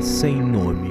Sem Nome.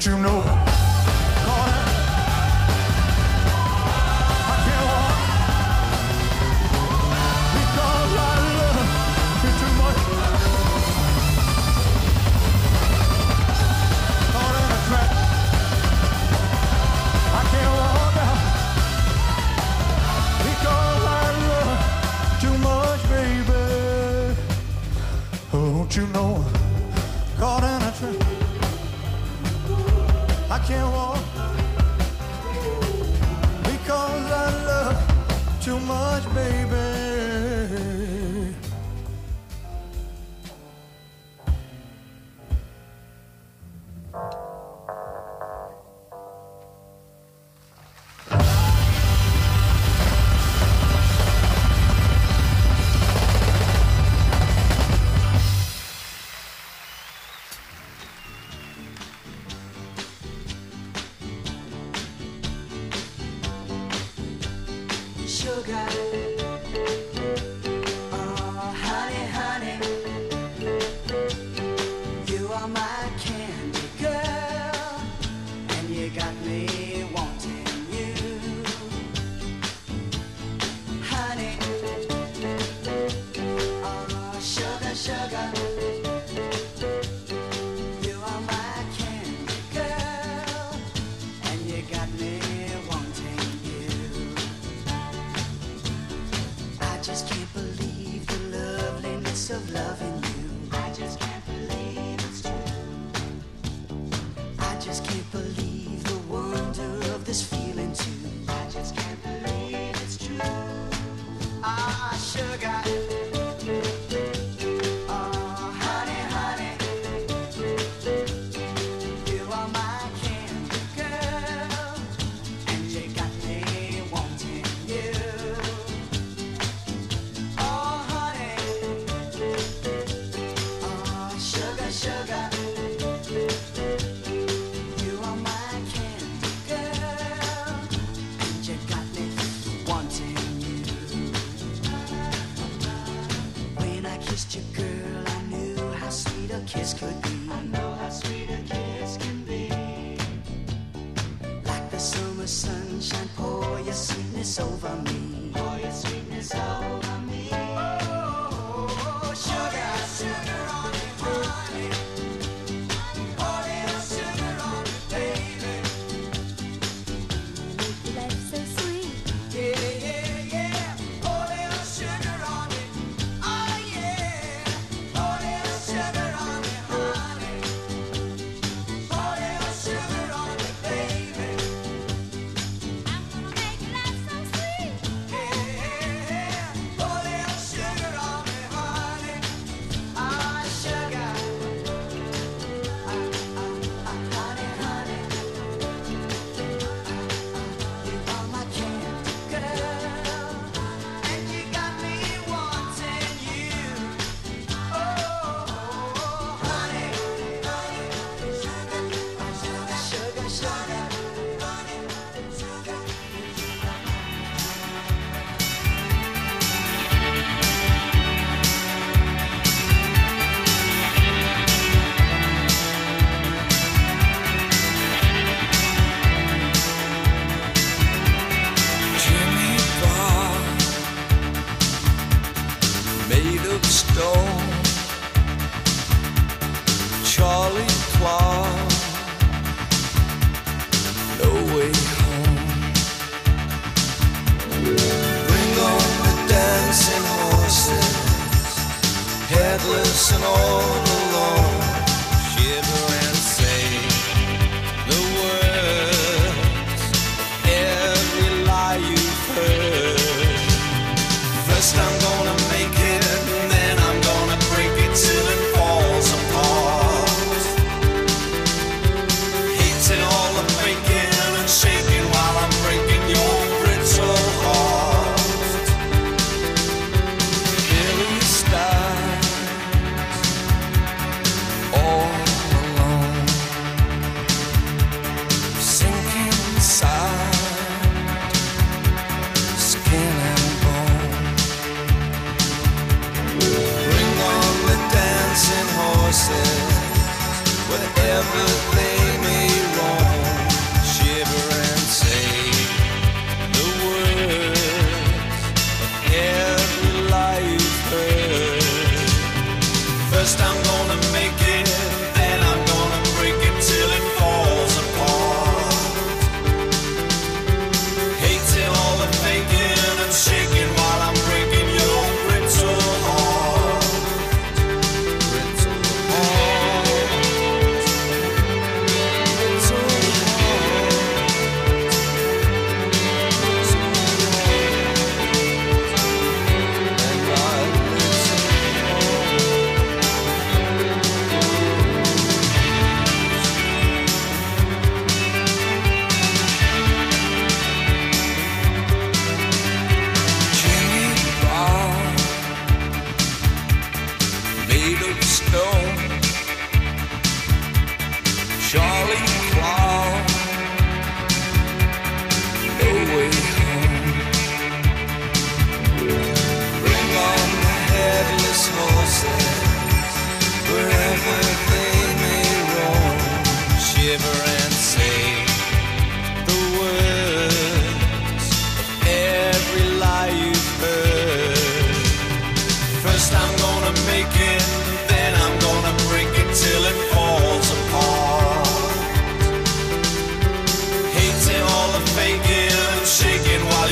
Don't you know? never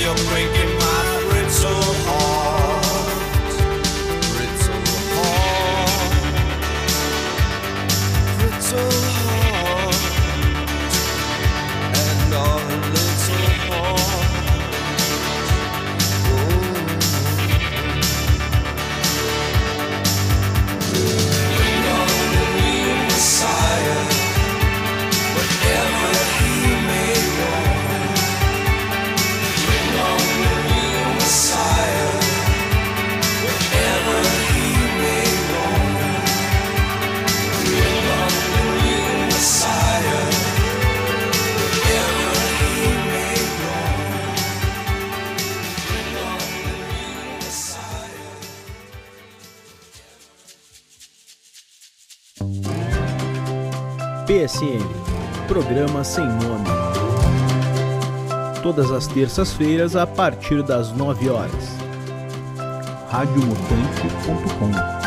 your break PSM, programa sem nome. Todas as terças-feiras a partir das 9 horas. radiomutante.com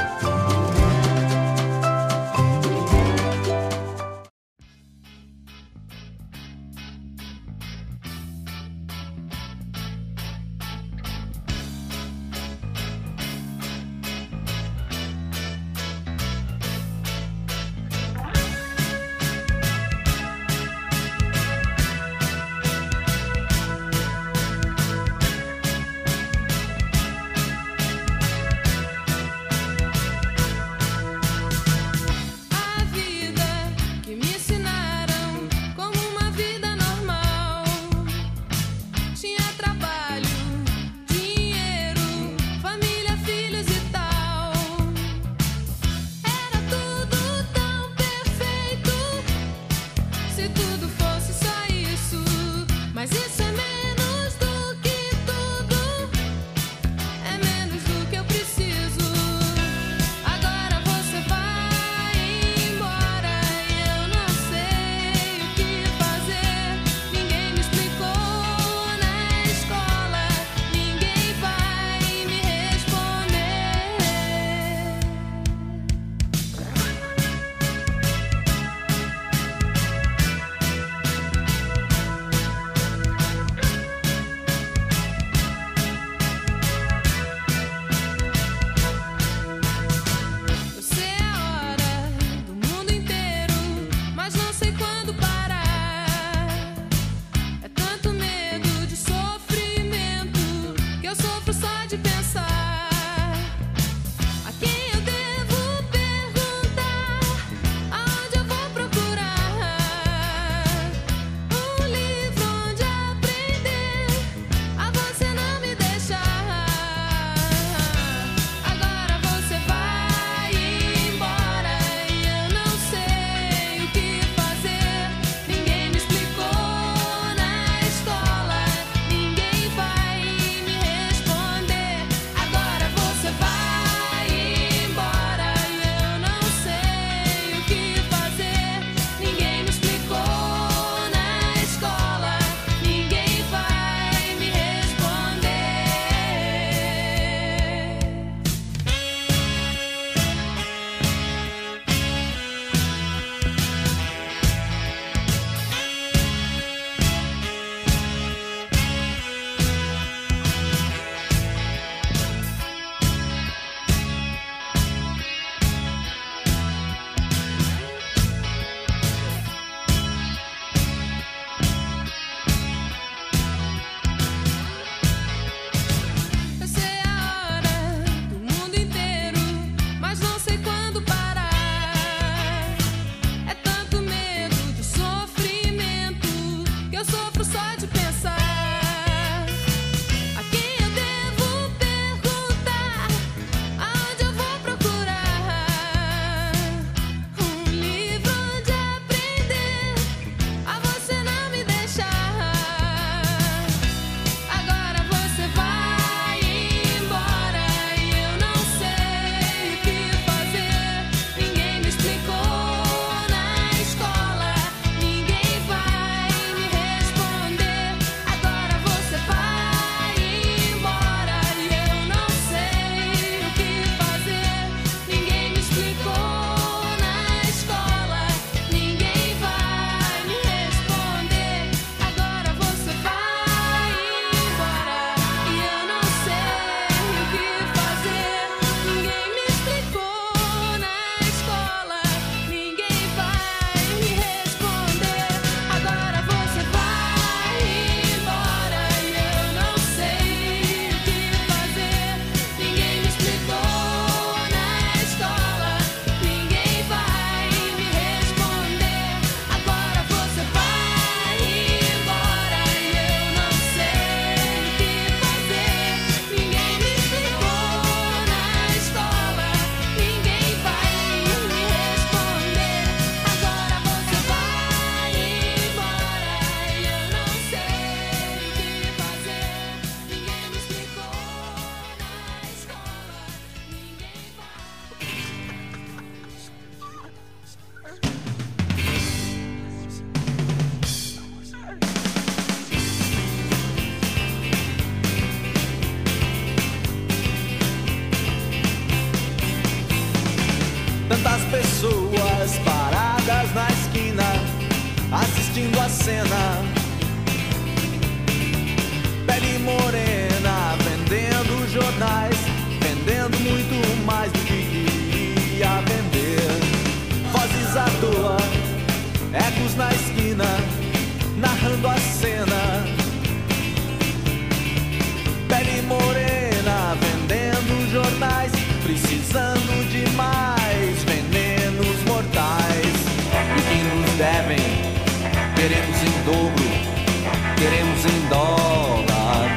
milhões em dólar.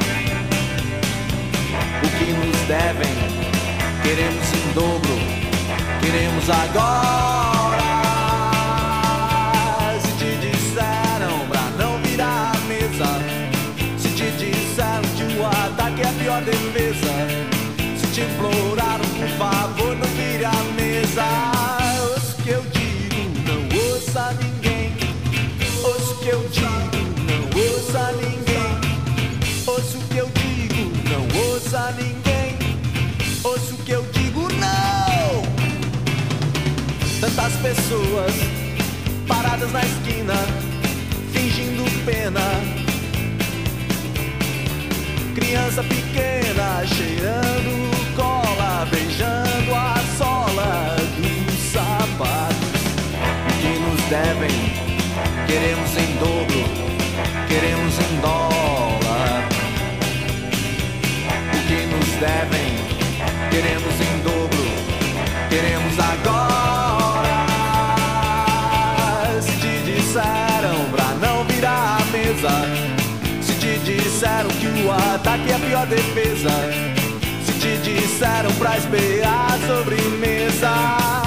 O que nos devem, queremos em dobro, queremos agora. pessoas paradas na esquina, fingindo pena. Criança pequena cheirando cola, beijando. Tá ataque é a pior defesa. Se te disseram pra esperar a sobremesa.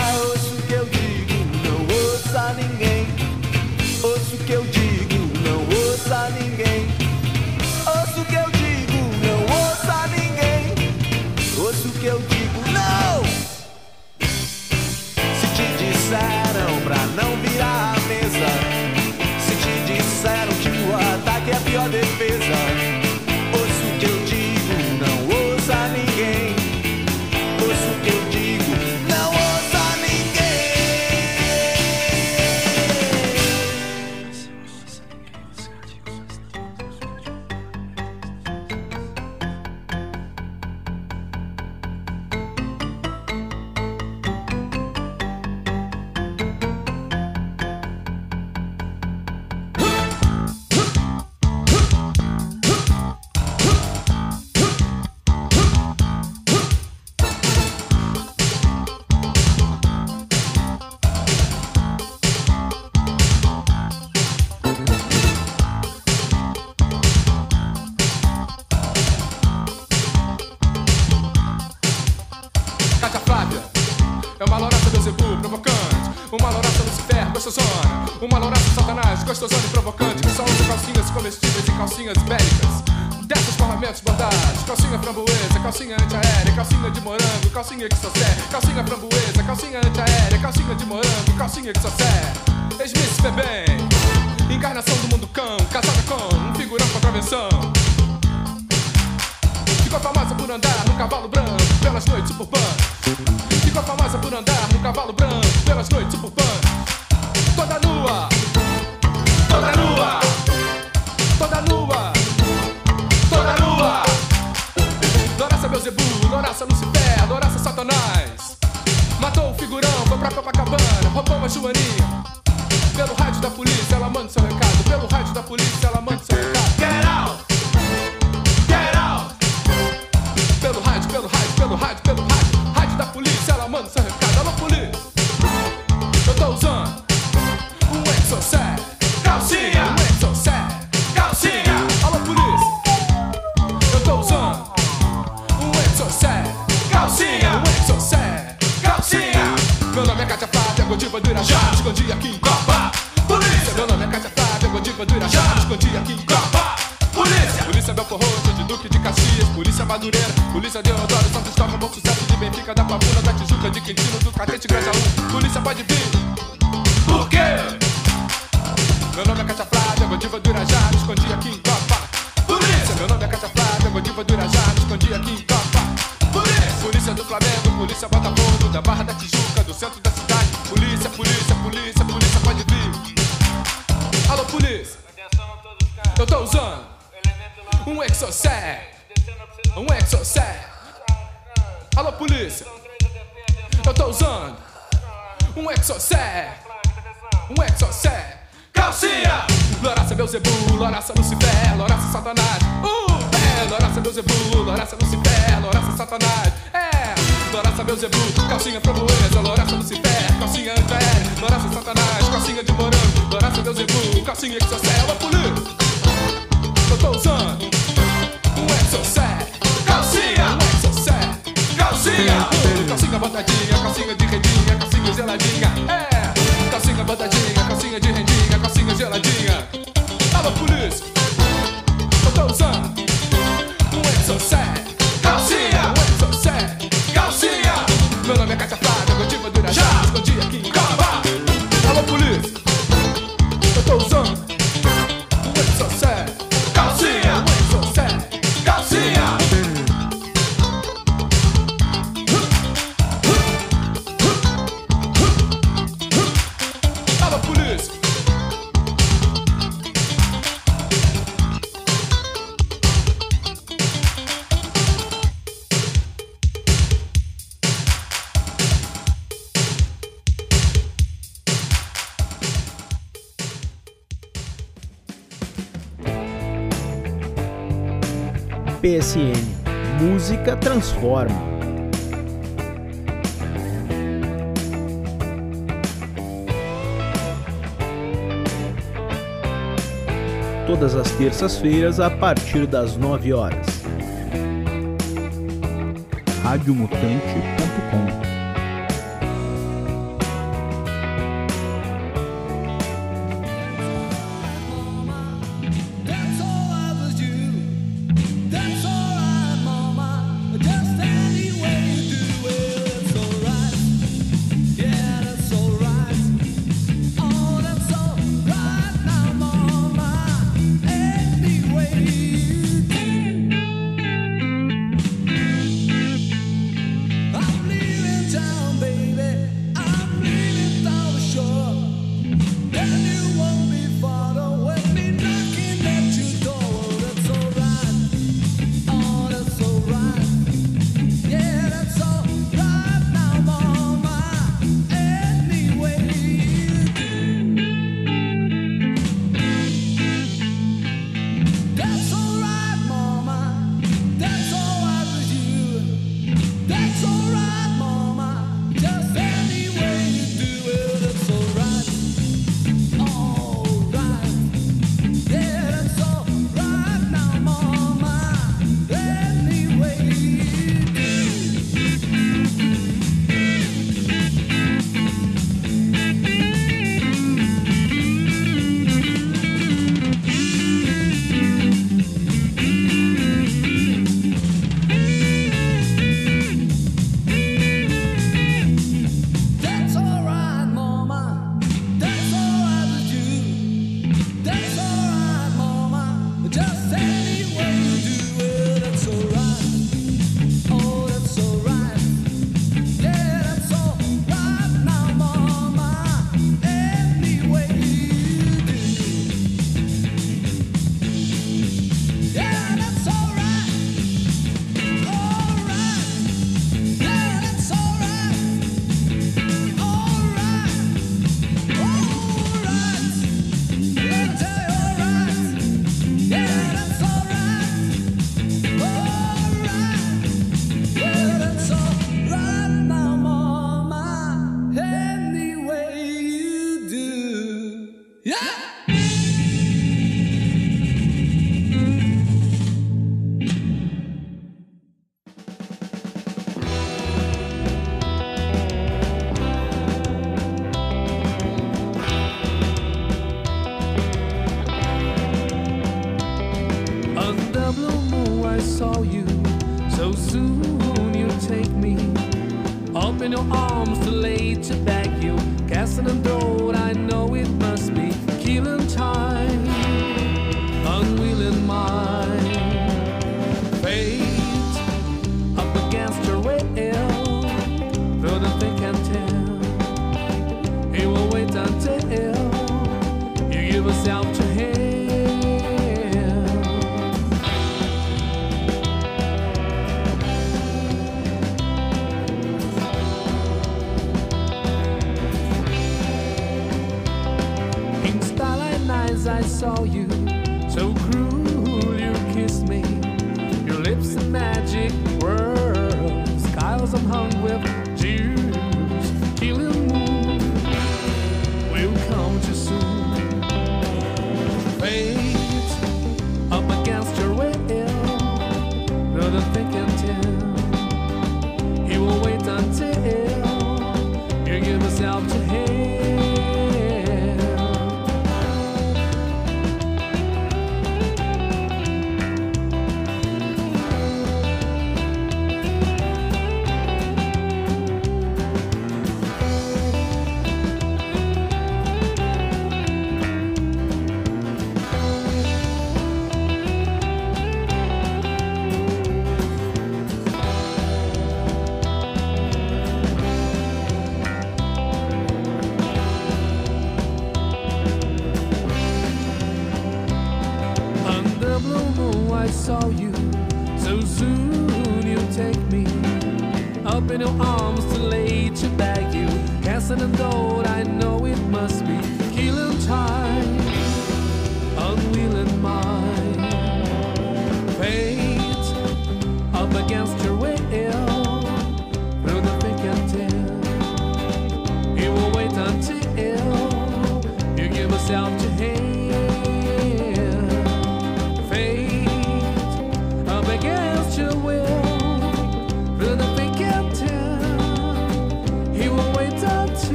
Sou Joaninha. calcinha botadinha, calcinha de PSN. Música transforma. todas as terças-feiras a partir das 9 horas. radiomutante.com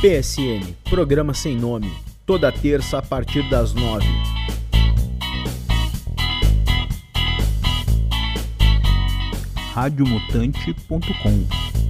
PSN, programa sem nome, toda terça a partir das nove. radiomutante.com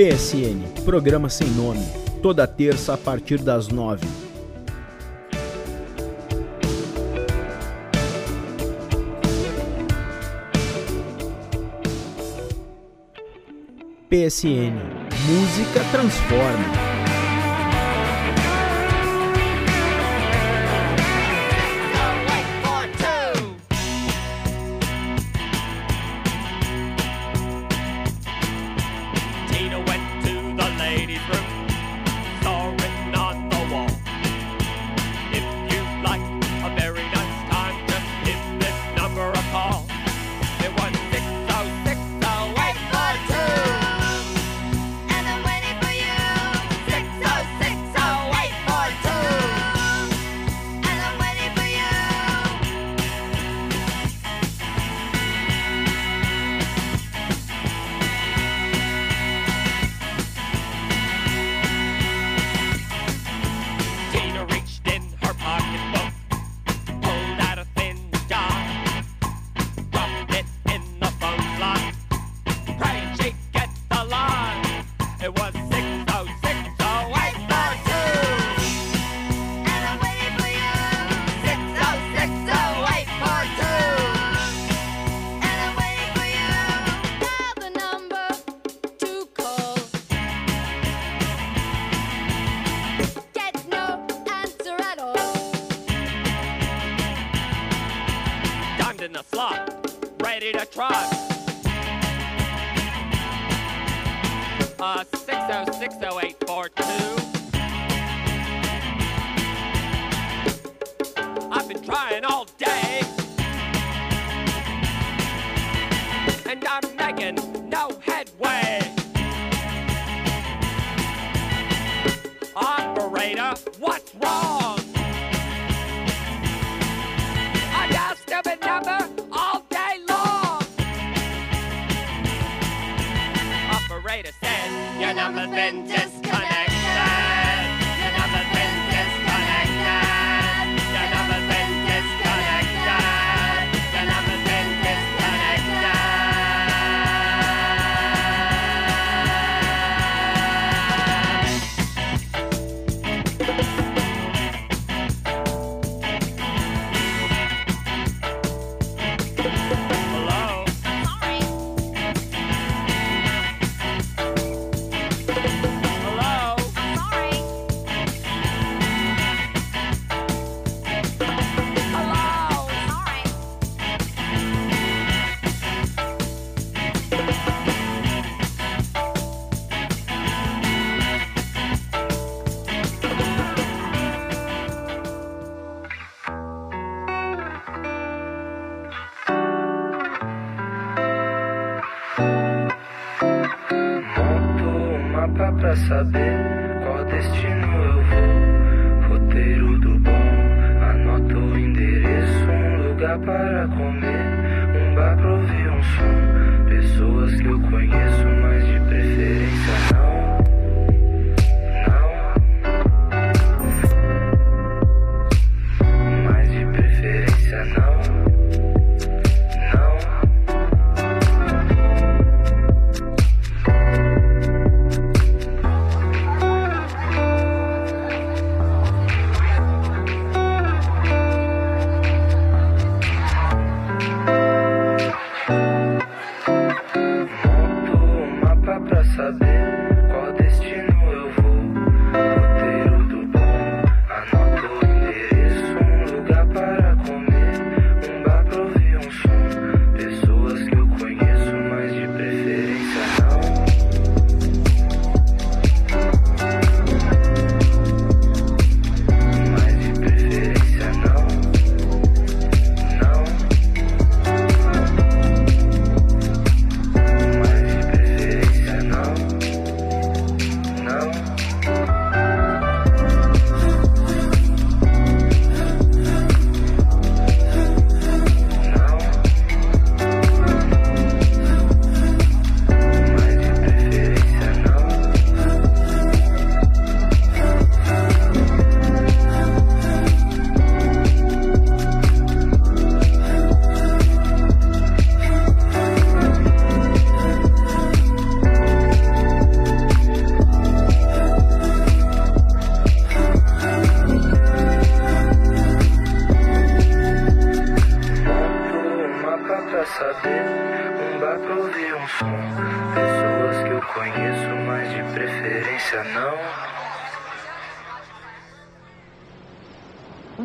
PSN, programa sem nome, toda terça a partir das nove. PSN, música transforma. I'm making no headway. Operator, what's wrong? I got stupid number all day long. Operator says your number's been dis- you know.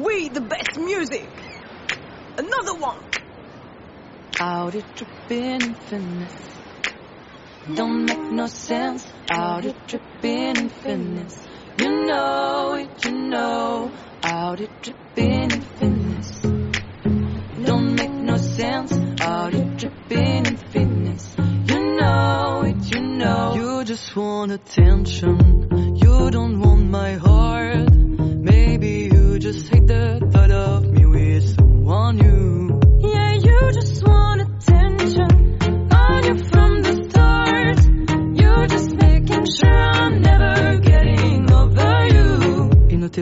We the best music. Another one. Out it dripping in finesse. Don't make no sense. Out it dripping in finesse. You know it, you know. Out it dripping in finesse. Don't make no sense. Out it dripping in finesse. You know it, you know. You just want attention. You don't want my heart.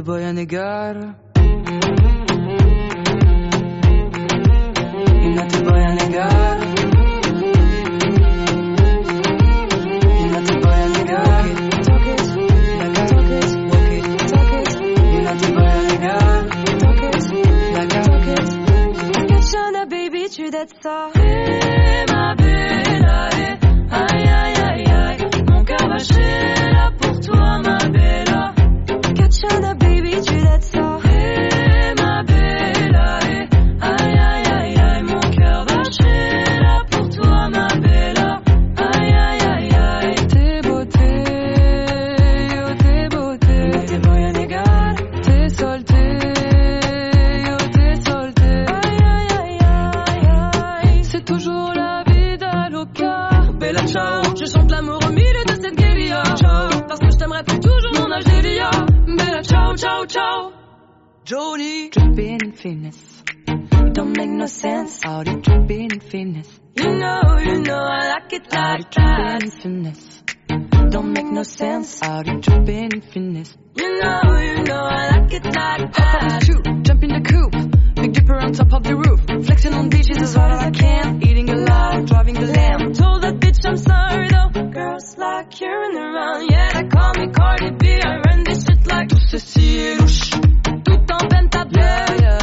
Voy a negar. Y no te voy a negar. Parce que je t'aimerai pour toujours, mon Algéria. Bella ciao, ciao, ciao. Jody. Dripping in finesse. Don't make no sense. Out it dripping in finesse. You know, you know, I like it like that. in finesse. Don't make no sense. Out it dripping in finesse. You know, you know, I like it like that. Hop on the shoot, jump in the coupe on top of the roof. Flexing on beaches as hard as I can. Eating a lot, driving the lamb. Told that bitch I'm sorry though. Girls like you and around. Yeah, they call me Cardi B. I run this shit like. Tout ceci est louche. Tout en. Yeah, yeah.